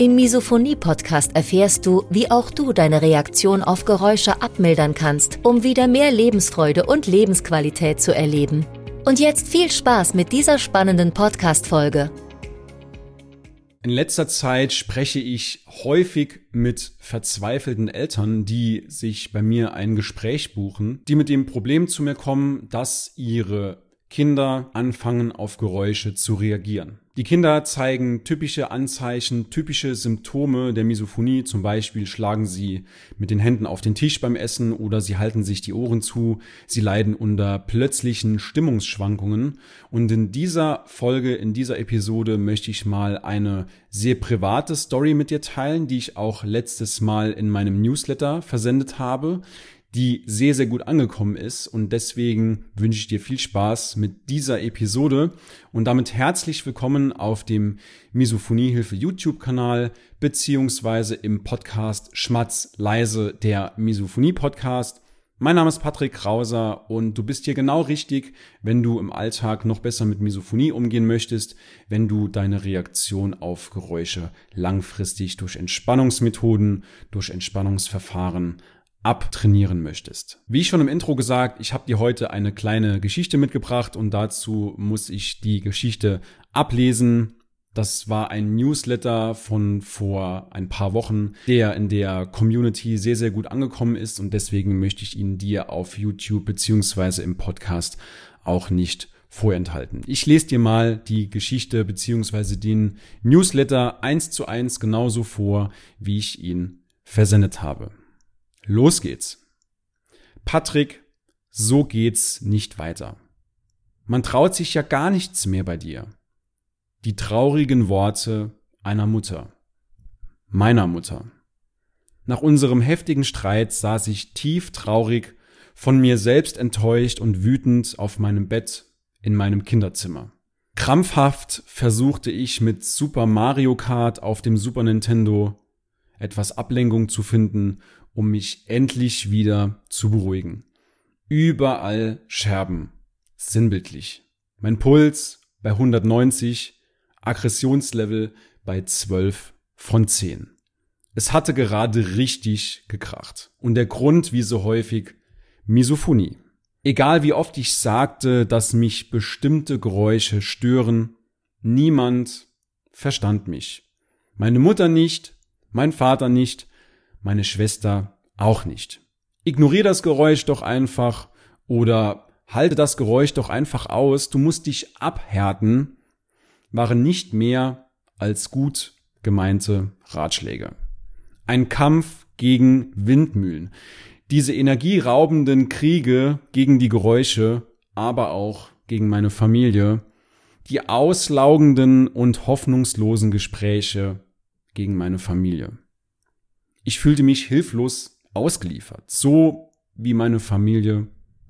Im Misophonie-Podcast erfährst du, wie auch du deine Reaktion auf Geräusche abmildern kannst, um wieder mehr Lebensfreude und Lebensqualität zu erleben. Und jetzt viel Spaß mit dieser spannenden Podcast-Folge. In letzter Zeit spreche ich häufig mit verzweifelten Eltern, die sich bei mir ein Gespräch buchen, die mit dem Problem zu mir kommen, dass ihre Kinder anfangen auf Geräusche zu reagieren. Die Kinder zeigen typische Anzeichen, typische Symptome der Misophonie. Zum Beispiel schlagen sie mit den Händen auf den Tisch beim Essen oder sie halten sich die Ohren zu. Sie leiden unter plötzlichen Stimmungsschwankungen. Und in dieser Folge, in dieser Episode möchte ich mal eine sehr private Story mit dir teilen, die ich auch letztes Mal in meinem Newsletter versendet habe die sehr, sehr gut angekommen ist. Und deswegen wünsche ich dir viel Spaß mit dieser Episode und damit herzlich willkommen auf dem Misophoniehilfe YouTube-Kanal beziehungsweise im Podcast Schmatz leise, der Misophonie-Podcast. Mein Name ist Patrick Krauser und du bist hier genau richtig, wenn du im Alltag noch besser mit Misophonie umgehen möchtest, wenn du deine Reaktion auf Geräusche langfristig durch Entspannungsmethoden, durch Entspannungsverfahren abtrainieren möchtest. Wie schon im Intro gesagt, ich habe dir heute eine kleine Geschichte mitgebracht und dazu muss ich die Geschichte ablesen. Das war ein Newsletter von vor ein paar Wochen, der in der Community sehr, sehr gut angekommen ist und deswegen möchte ich ihn dir auf YouTube beziehungsweise im Podcast auch nicht vorenthalten. Ich lese dir mal die Geschichte beziehungsweise den Newsletter eins zu eins genauso vor, wie ich ihn versendet habe. Los geht's. Patrick, so geht's nicht weiter. Man traut sich ja gar nichts mehr bei dir. Die traurigen Worte einer Mutter. Meiner Mutter. Nach unserem heftigen Streit saß ich tief traurig, von mir selbst enttäuscht und wütend auf meinem Bett in meinem Kinderzimmer. Krampfhaft versuchte ich mit Super Mario Kart auf dem Super Nintendo etwas Ablenkung zu finden um mich endlich wieder zu beruhigen. Überall Scherben, sinnbildlich. Mein Puls bei 190, Aggressionslevel bei 12 von 10. Es hatte gerade richtig gekracht. Und der Grund, wie so häufig, Misophonie. Egal wie oft ich sagte, dass mich bestimmte Geräusche stören, niemand verstand mich. Meine Mutter nicht, mein Vater nicht, meine Schwester auch nicht. Ignoriere das Geräusch doch einfach oder halte das Geräusch doch einfach aus, du musst dich abhärten, waren nicht mehr als gut gemeinte Ratschläge. Ein Kampf gegen Windmühlen. Diese energieraubenden Kriege gegen die Geräusche, aber auch gegen meine Familie, die auslaugenden und hoffnungslosen Gespräche gegen meine Familie. Ich fühlte mich hilflos ausgeliefert, so wie meine Familie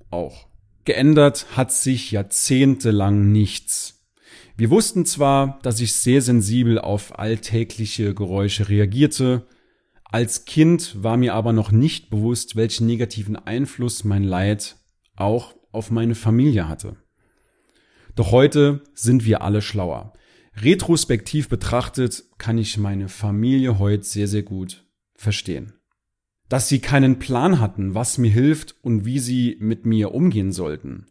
auch. Geändert hat sich jahrzehntelang nichts. Wir wussten zwar, dass ich sehr sensibel auf alltägliche Geräusche reagierte, als Kind war mir aber noch nicht bewusst, welchen negativen Einfluss mein Leid auch auf meine Familie hatte. Doch heute sind wir alle schlauer. Retrospektiv betrachtet kann ich meine Familie heute sehr, sehr gut verstehen. Dass sie keinen Plan hatten, was mir hilft und wie sie mit mir umgehen sollten.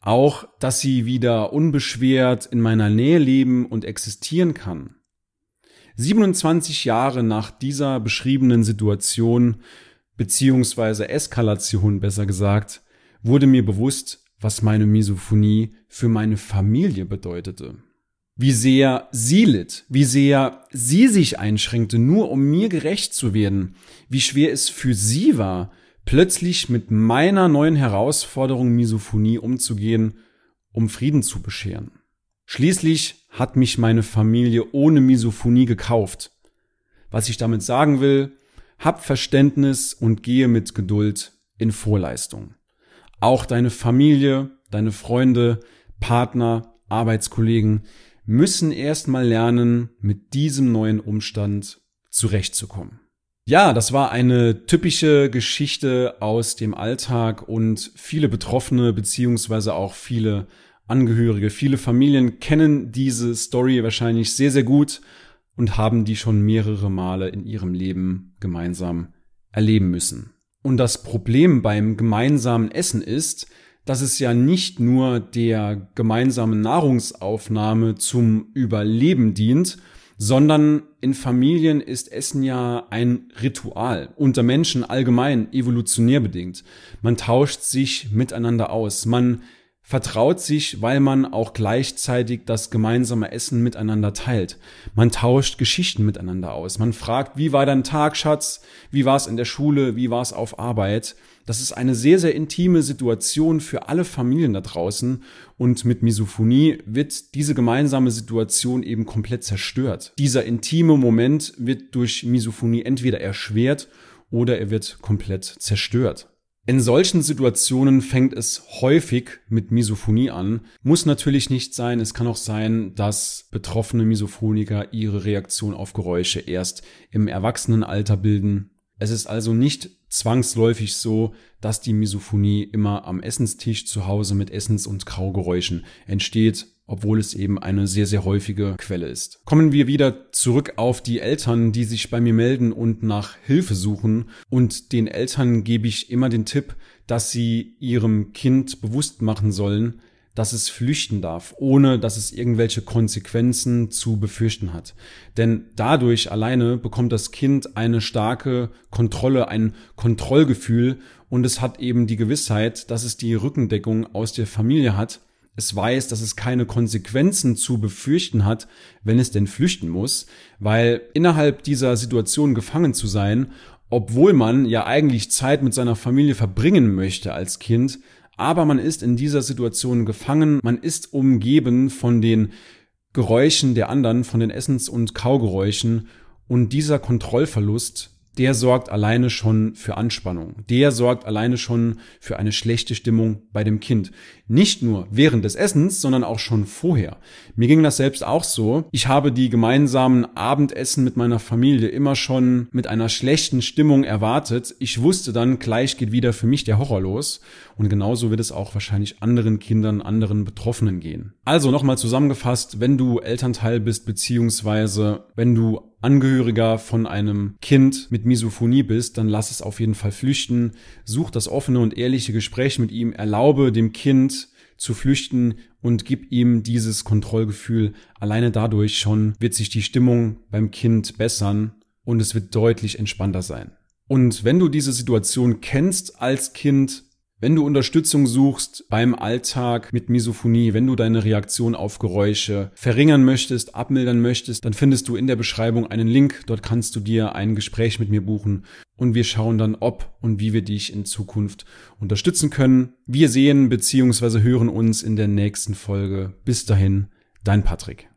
Auch, dass sie wieder unbeschwert in meiner Nähe leben und existieren kann. 27 Jahre nach dieser beschriebenen Situation, beziehungsweise Eskalation besser gesagt, wurde mir bewusst, was meine Misophonie für meine Familie bedeutete wie sehr sie litt, wie sehr sie sich einschränkte, nur um mir gerecht zu werden, wie schwer es für sie war, plötzlich mit meiner neuen Herausforderung Misophonie umzugehen, um Frieden zu bescheren. Schließlich hat mich meine Familie ohne Misophonie gekauft, Was ich damit sagen will, hab Verständnis und gehe mit Geduld in Vorleistung. Auch deine Familie, deine Freunde, Partner, Arbeitskollegen müssen erstmal lernen, mit diesem neuen Umstand zurechtzukommen. Ja, das war eine typische Geschichte aus dem Alltag und viele Betroffene beziehungsweise auch viele Angehörige, viele Familien kennen diese Story wahrscheinlich sehr, sehr gut und haben die schon mehrere Male in ihrem Leben gemeinsam erleben müssen. Und das Problem beim gemeinsamen Essen ist, dass es ja nicht nur der gemeinsamen Nahrungsaufnahme zum Überleben dient, sondern in Familien ist Essen ja ein Ritual, unter Menschen allgemein evolutionär bedingt. Man tauscht sich miteinander aus, man vertraut sich, weil man auch gleichzeitig das gemeinsame Essen miteinander teilt. Man tauscht Geschichten miteinander aus. Man fragt, wie war dein Tag, Schatz? Wie war es in der Schule? Wie war es auf Arbeit? Das ist eine sehr, sehr intime Situation für alle Familien da draußen und mit Misophonie wird diese gemeinsame Situation eben komplett zerstört. Dieser intime Moment wird durch Misophonie entweder erschwert oder er wird komplett zerstört. In solchen Situationen fängt es häufig mit Misophonie an. Muss natürlich nicht sein. Es kann auch sein, dass betroffene Misophoniker ihre Reaktion auf Geräusche erst im Erwachsenenalter bilden. Es ist also nicht zwangsläufig so, dass die Misophonie immer am Essenstisch zu Hause mit Essens- und Kaugeräuschen entsteht, obwohl es eben eine sehr, sehr häufige Quelle ist. Kommen wir wieder zurück auf die Eltern, die sich bei mir melden und nach Hilfe suchen. Und den Eltern gebe ich immer den Tipp, dass sie ihrem Kind bewusst machen sollen, dass es flüchten darf, ohne dass es irgendwelche Konsequenzen zu befürchten hat. Denn dadurch alleine bekommt das Kind eine starke Kontrolle, ein Kontrollgefühl und es hat eben die Gewissheit, dass es die Rückendeckung aus der Familie hat. Es weiß, dass es keine Konsequenzen zu befürchten hat, wenn es denn flüchten muss, weil innerhalb dieser Situation gefangen zu sein, obwohl man ja eigentlich Zeit mit seiner Familie verbringen möchte als Kind, aber man ist in dieser Situation gefangen, man ist umgeben von den Geräuschen der anderen, von den Essens- und Kaugeräuschen und dieser Kontrollverlust der sorgt alleine schon für Anspannung. Der sorgt alleine schon für eine schlechte Stimmung bei dem Kind. Nicht nur während des Essens, sondern auch schon vorher. Mir ging das selbst auch so. Ich habe die gemeinsamen Abendessen mit meiner Familie immer schon mit einer schlechten Stimmung erwartet. Ich wusste dann, gleich geht wieder für mich der Horror los. Und genauso wird es auch wahrscheinlich anderen Kindern, anderen Betroffenen gehen. Also nochmal zusammengefasst, wenn du Elternteil bist, beziehungsweise wenn du Angehöriger von einem Kind mit Misophonie bist, dann lass es auf jeden Fall flüchten. Such das offene und ehrliche Gespräch mit ihm. Erlaube dem Kind zu flüchten und gib ihm dieses Kontrollgefühl. Alleine dadurch schon wird sich die Stimmung beim Kind bessern und es wird deutlich entspannter sein. Und wenn du diese Situation kennst als Kind, wenn du Unterstützung suchst beim Alltag mit Misophonie, wenn du deine Reaktion auf Geräusche verringern möchtest, abmildern möchtest, dann findest du in der Beschreibung einen Link. Dort kannst du dir ein Gespräch mit mir buchen und wir schauen dann, ob und wie wir dich in Zukunft unterstützen können. Wir sehen bzw. hören uns in der nächsten Folge. Bis dahin, dein Patrick.